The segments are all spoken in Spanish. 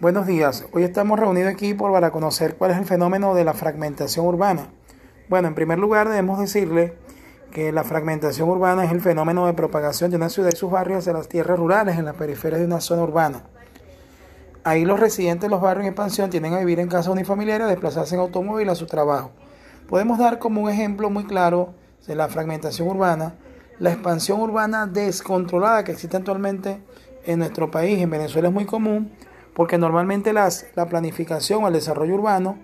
Buenos días, hoy estamos reunidos aquí para conocer cuál es el fenómeno de la fragmentación urbana. Bueno, en primer lugar debemos decirle que la fragmentación urbana es el fenómeno de propagación de una ciudad y sus barrios hacia las tierras rurales en las periferias de una zona urbana. Ahí los residentes de los barrios en expansión tienden a vivir en casas unifamiliares, a desplazarse en automóvil a su trabajo. Podemos dar como un ejemplo muy claro de la fragmentación urbana la expansión urbana descontrolada que existe actualmente en nuestro país. En Venezuela es muy común porque normalmente las, la planificación o el desarrollo urbano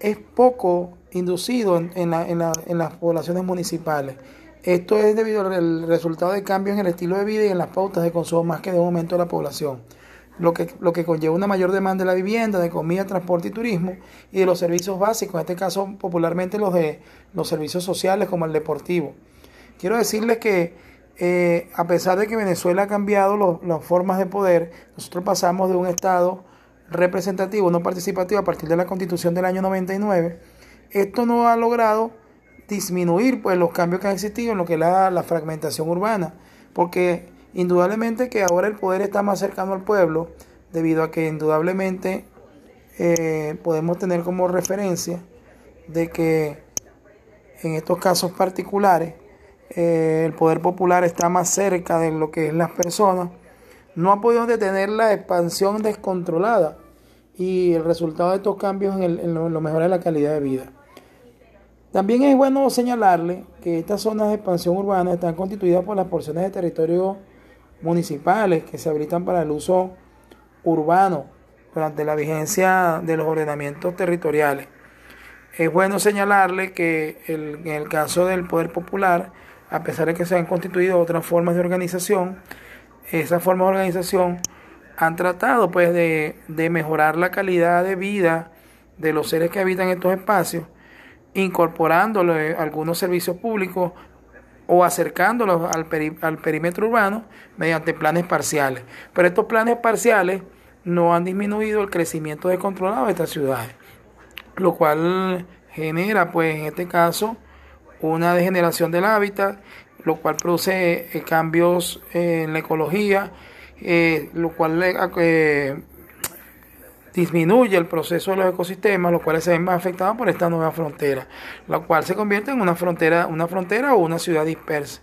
es poco inducido en, en, en, las poblaciones municipales. Esto es debido al resultado de cambios en el estilo de vida y en las pautas de consumo más que de aumento de la población, lo que, lo que conlleva una mayor demanda de la vivienda, de comida, transporte y turismo y de los servicios básicos, en este caso popularmente los de los servicios sociales como el deportivo. Quiero decirles que eh, a pesar de que Venezuela ha cambiado las formas de poder, nosotros pasamos de un Estado representativo, no participativo, a partir de la Constitución del año 99. Esto no ha logrado disminuir pues, los cambios que han existido en lo que es la, fragmentación urbana, porque indudablemente que ahora el poder está más cercano al pueblo, debido a que indudablemente eh, podemos tener como referencia de que en estos casos particulares eh, el poder popular está más cerca de lo que es las personas, no ha podido detener la expansión descontrolada y el resultado de estos cambios en, lo, mejor de la calidad de vida. También es bueno señalarle que estas zonas de expansión urbana están constituidas por las porciones de territorio municipales que se habilitan para el uso urbano durante la vigencia de los ordenamientos territoriales. Es bueno señalarle que en el caso del poder popular, a pesar de que se han constituido otras formas de organización, esas formas de organización han tratado pues de, mejorar la calidad de vida de los seres que habitan estos espacios, incorporándole algunos servicios públicos o acercándolos al, al perímetro urbano mediante planes parciales. Pero estos planes parciales no han disminuido el crecimiento descontrolado de estas ciudades, lo cual genera pues en este caso una degeneración del hábitat, lo cual produce eh, cambios en la ecología, eh, lo cual eh, disminuye el proceso de los ecosistemas, los cuales se ven más afectados por esta nueva frontera, la cual se convierte en una frontera, una frontera o una ciudad dispersa.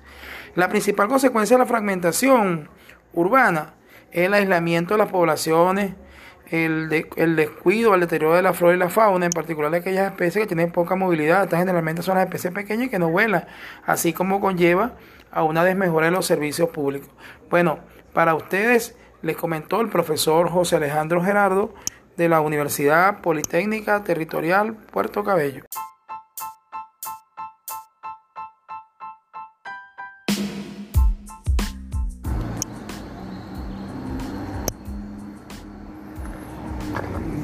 La principal consecuencia de la fragmentación urbana es el aislamiento de las poblaciones, el, el descuido, el deterioro de la flora y la fauna, en particular de aquellas especies que tienen poca movilidad. Estas generalmente son las especies pequeñas que no vuelan, así como conlleva a una desmejora de los servicios públicos. Bueno, para ustedes les comentó el profesor José Alejandro Gerardo de la Universidad Politécnica Territorial Puerto Cabello.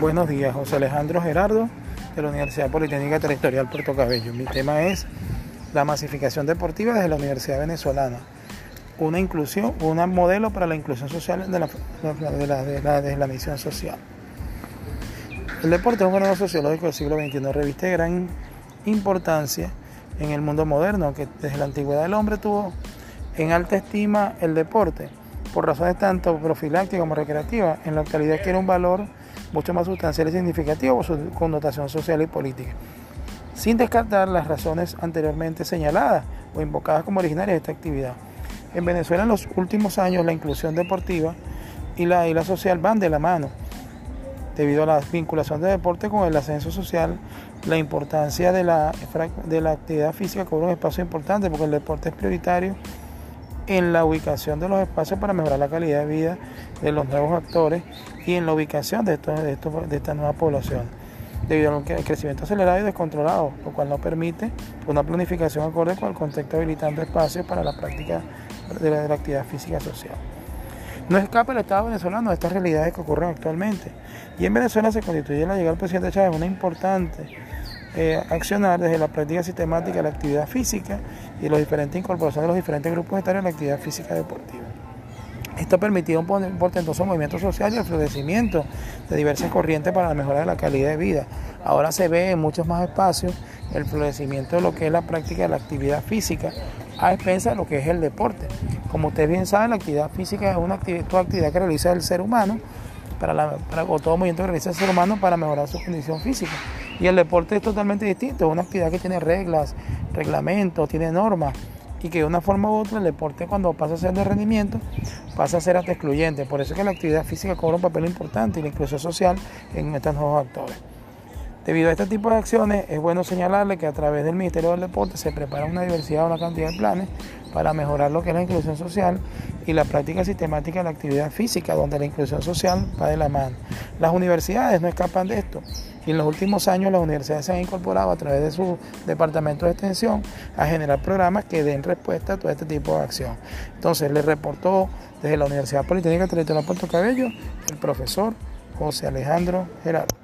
Buenos días, José Alejandro Gerardo de la Universidad Politécnica Territorial Puerto Cabello. Mi tema es la masificación deportiva desde la Universidad Venezolana. Una inclusión, un modelo para la inclusión social de la, misión social. El deporte es un fenómeno sociológico del siglo XXI, reviste gran importancia en el mundo moderno, que desde la antigüedad del hombre tuvo en alta estima el deporte, por razones tanto profilácticas como recreativas. En la actualidad quiere un valor mucho más sustancial y significativo por su connotación social y política, sin descartar las razones anteriormente señaladas o invocadas como originarias de esta actividad. En Venezuela en los últimos años la inclusión deportiva y la, y social van de la mano, debido a la vinculación del deporte con el ascenso social, la importancia de la, de la actividad física cobra un espacio importante porque el deporte es prioritario en la ubicación de los espacios para mejorar la calidad de vida de los nuevos actores y en la ubicación de, estos, de, estos, de esta nueva población, debido al crecimiento acelerado y descontrolado, lo cual no permite una planificación acorde con el contexto habilitando espacios para la práctica de la, de la actividad física social. No escapa el Estado venezolano de estas realidades que ocurren actualmente. Y en Venezuela se constituye la llegada del presidente Chávez una importante eh, accionar desde la práctica sistemática de la actividad física y la diferentes incorporación de los diferentes grupos etarios en la actividad física deportiva. Esto ha permitido un portentoso movimiento social y el florecimiento de diversas corrientes para la mejora de la calidad de vida. Ahora se ve en muchos más espacios el florecimiento de lo que es la práctica de la actividad física a expensas de lo que es el deporte. Como ustedes bien saben, la actividad física es una actividad que realiza el ser humano para, todo movimiento que realiza el ser humano para mejorar su condición física. Y el deporte es totalmente distinto, es una actividad que tiene reglas, reglamentos, tiene normas y que de una forma u otra el deporte cuando pasa a ser de rendimiento pasa a ser hasta excluyente. Por eso es que la actividad física cobra un papel importante y la inclusión social en estos nuevos actores. Debido a este tipo de acciones, es bueno señalarle que a través del Ministerio del Deporte se prepara una diversidad, una cantidad de planes para mejorar lo que es la inclusión social y la práctica sistemática de la actividad física, donde la inclusión social va de la mano. Las universidades no escapan de esto y en los últimos años las universidades se han incorporado a través de su departamento de extensión a generar programas que den respuesta a todo este tipo de acción. Entonces, le reportó desde la Universidad Politécnica Territorial Puerto Cabello el profesor José Alejandro Gerardo.